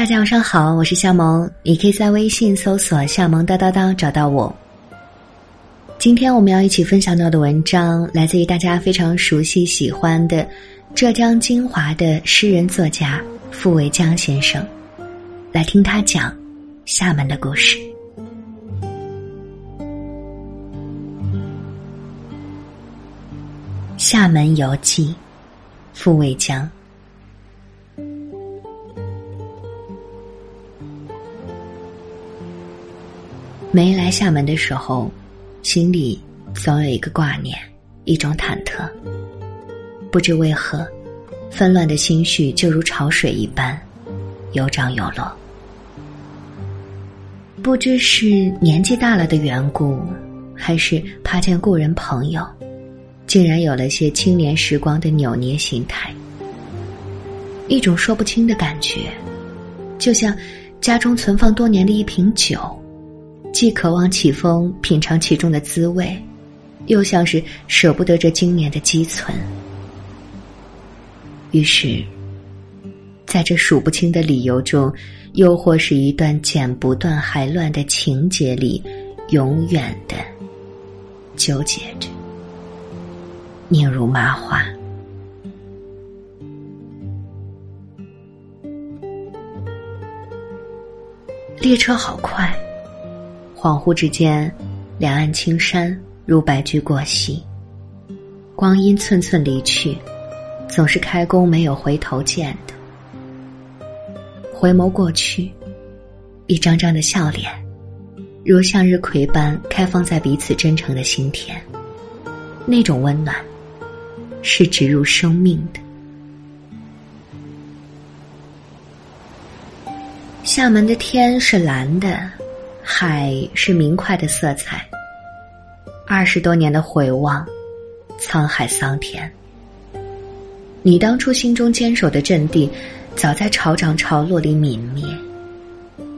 大家晚上好，我是夏萌，你可以在微信搜索“夏萌叨叨叨”找到我。今天我们要一起分享到的文章，来自于大家非常熟悉、喜欢的浙江金华的诗人作家傅维江先生，来听他讲厦门的故事。《厦门游记》，傅维江。没来厦门的时候，心里总有一个挂念，一种忐忑。不知为何，纷乱的心绪就如潮水一般，有涨有落。不知是年纪大了的缘故，还是怕见故人朋友。竟然有了些青年时光的扭捏心态，一种说不清的感觉，就像家中存放多年的一瓶酒，既渴望起风品尝其中的滋味，又像是舍不得这经年的积存。于是，在这数不清的理由中，又或是一段剪不断还乱的情节里，永远的纠结着。拧如麻花。列车好快，恍惚之间，两岸青山如白驹过隙。光阴寸寸离去，总是开弓没有回头箭的。回眸过去，一张张的笑脸，如向日葵般开放在彼此真诚的心田。那种温暖。是植入生命的。厦门的天是蓝的，海是明快的色彩。二十多年的回望，沧海桑田。你当初心中坚守的阵地，早在潮涨潮落里泯灭，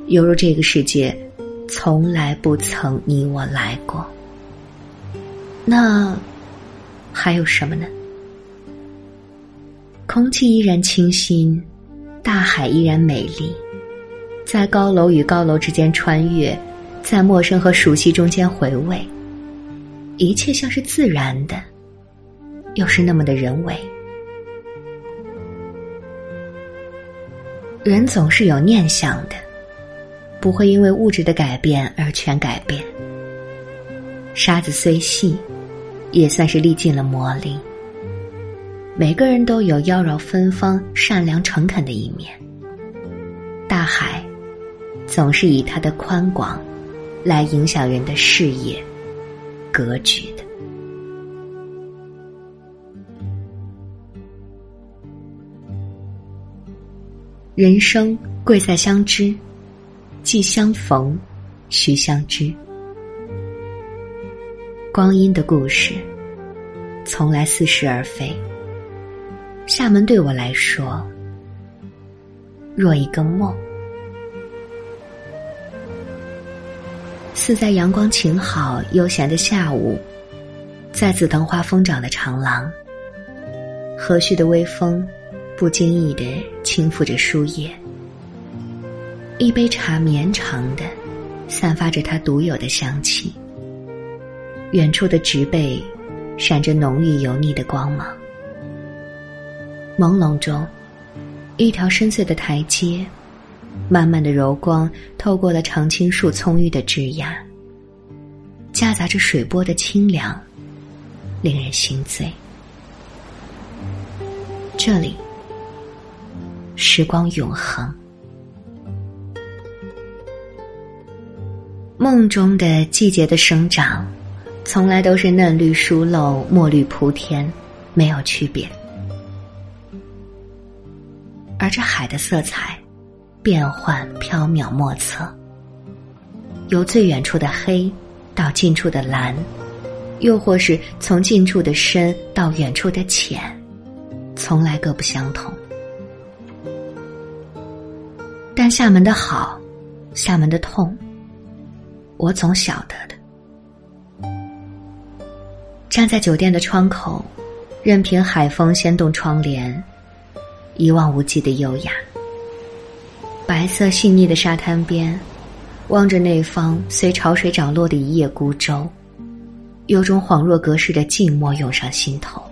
犹如这个世界从来不曾你我来过。那还有什么呢？空气依然清新，大海依然美丽，在高楼与高楼之间穿越，在陌生和熟悉中间回味，一切像是自然的，又是那么的人为。人总是有念想的，不会因为物质的改变而全改变。沙子虽细，也算是历尽了磨砺。每个人都有妖娆芬芳、善良诚恳的一面。大海，总是以它的宽广，来影响人的视野、格局的。人生贵在相知，既相逢，须相知。光阴的故事，从来似是而非。厦门对我来说，若一个梦，似在阳光晴好、悠闲的下午，在紫藤花疯长的长廊，和煦的微风不经意的轻抚着树叶，一杯茶绵长的散发着它独有的香气，远处的植被闪着浓郁油腻的光芒。朦胧中，一条深邃的台阶，慢慢的柔光透过了常青树葱郁的枝桠，夹杂着水波的清凉，令人心醉。这里，时光永恒。梦中的季节的生长，从来都是嫩绿疏漏、墨绿铺天，没有区别。而这海的色彩，变幻飘渺莫测。由最远处的黑，到近处的蓝，又或是从近处的深到远处的浅，从来各不相同。但厦门的好，厦门的痛，我总晓得的。站在酒店的窗口，任凭海风掀动窗帘。一望无际的优雅，白色细腻的沙滩边，望着那方随潮水涨落的一叶孤舟，有种恍若隔世的寂寞涌上心头。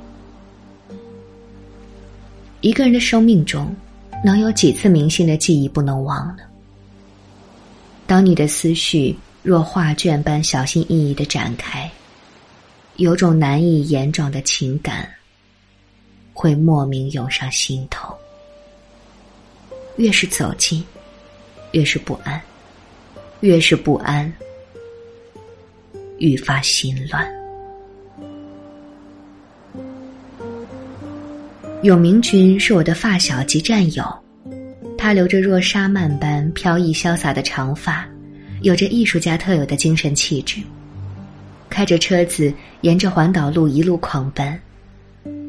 一个人的生命中，能有几次明星的记忆不能忘呢？当你的思绪若画卷般小心翼翼的展开，有种难以言状的情感，会莫名涌上心头。越是走近，越是不安；越是不安，愈发心乱。永明君是我的发小及战友，他留着若沙曼般飘逸潇洒的长发，有着艺术家特有的精神气质。开着车子沿着环岛路一路狂奔，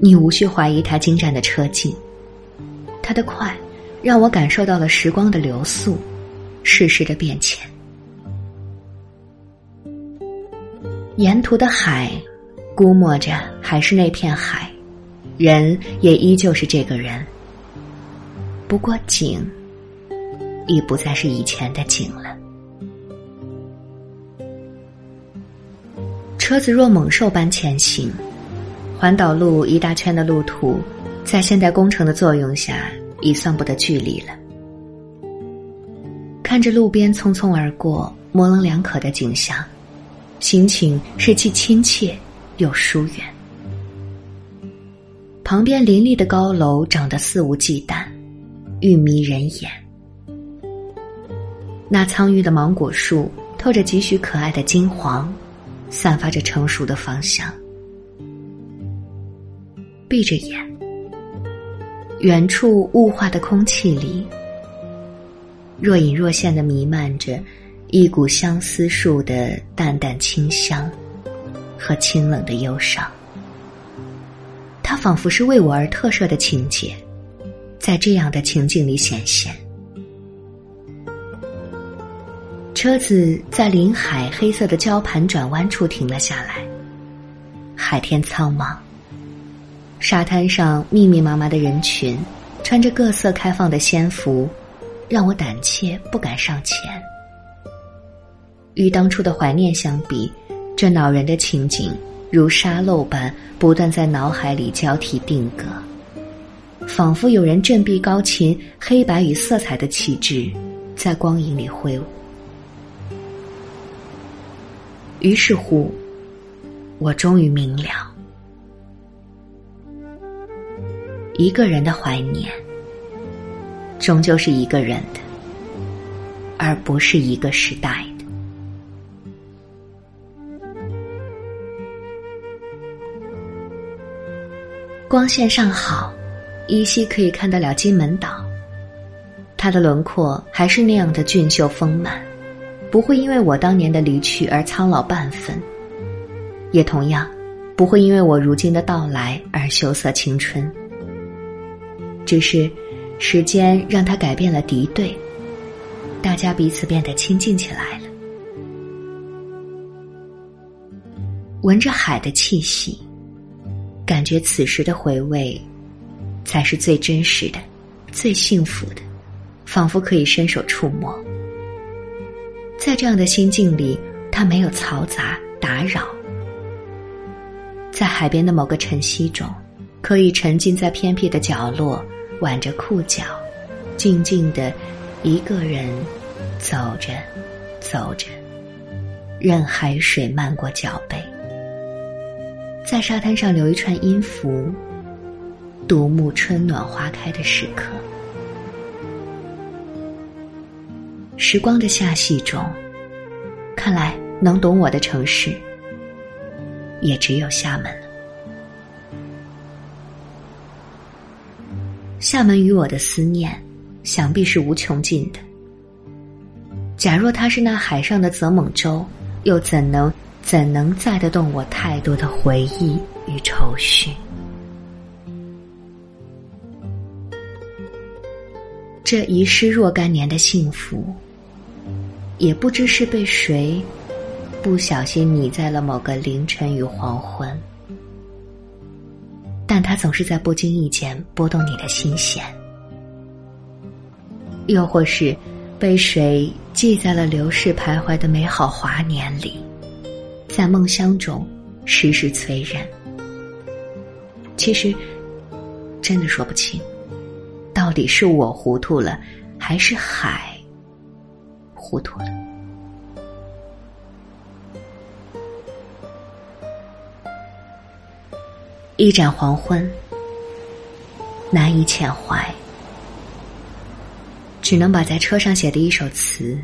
你无需怀疑他精湛的车技，他的快让我感受到了时光的流速，世事的变迁。沿途的海，估摸着还是那片海。人也依旧是这个人，不过景已不再是以前的景了。车子若猛兽般前行，环岛路一大圈的路途，在现代工程的作用下，已算不得距离了。看着路边匆匆而过、模棱两可的景象，心情是既亲切又疏远。旁边林立的高楼长得肆无忌惮，欲迷人眼。那苍郁的芒果树透着几许可爱的金黄，散发着成熟的芳香。闭着眼，远处雾化的空气里，若隐若现的弥漫着一股相思树的淡淡清香和清冷的忧伤。它仿佛是为我而特设的情节，在这样的情境里显现。车子在临海黑色的礁盘转弯处停了下来。海天苍茫，沙滩上密密麻麻的人群，穿着各色开放的仙服，让我胆怯不敢上前。与当初的怀念相比，这恼人的情景。如沙漏般不断在脑海里交替定格，仿佛有人振臂高琴，黑白与色彩的气质在光影里挥舞。于是乎，我终于明了，一个人的怀念，终究是一个人的，而不是一个时代的。光线尚好，依稀可以看得了金门岛。它的轮廓还是那样的俊秀丰满，不会因为我当年的离去而苍老半分，也同样不会因为我如今的到来而羞涩青春。只是时间让它改变了敌对，大家彼此变得亲近起来了，闻着海的气息。感觉此时的回味，才是最真实的、最幸福的，仿佛可以伸手触摸。在这样的心境里，他没有嘈杂打扰。在海边的某个晨曦中，可以沉浸在偏僻的角落，挽着裤脚，静静的一个人走着，走着，任海水漫过脚背。在沙滩上留一串音符，独目春暖花开的时刻。时光的下戏中，看来能懂我的城市，也只有厦门了。厦门与我的思念，想必是无穷尽的。假若它是那海上的泽猛舟，又怎能？怎能载得动我太多的回忆与愁绪？这遗失若干年的幸福，也不知是被谁不小心拟在了某个凌晨与黄昏，但它总是在不经意间拨动你的心弦。又或是被谁记在了流逝徘徊的美好华年里，在梦乡中时时催人。其实，真的说不清，到底是我糊涂了，还是海糊涂了。一盏黄昏，难以遣怀，只能把在车上写的一首词，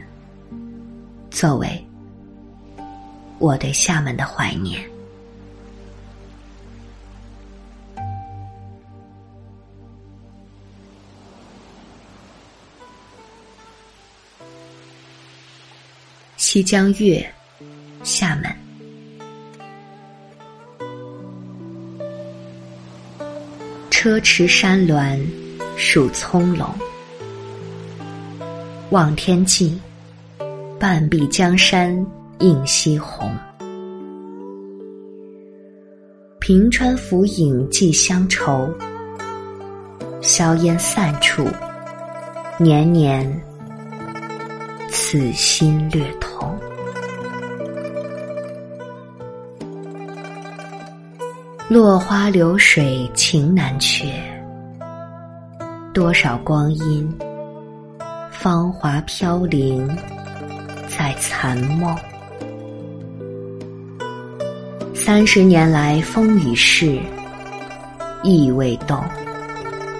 作为我对厦门的怀念。西江月，厦门。车驰山峦，数葱茏。望天际，半壁江山映西红。平川浮影寄乡愁，硝烟散处，年年此心略同。落花流水情难却，多少光阴，芳华飘零在残梦。三十年来风雨事，意未动，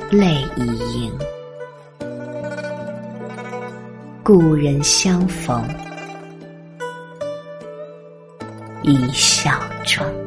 泪已盈。故人相逢，一笑中。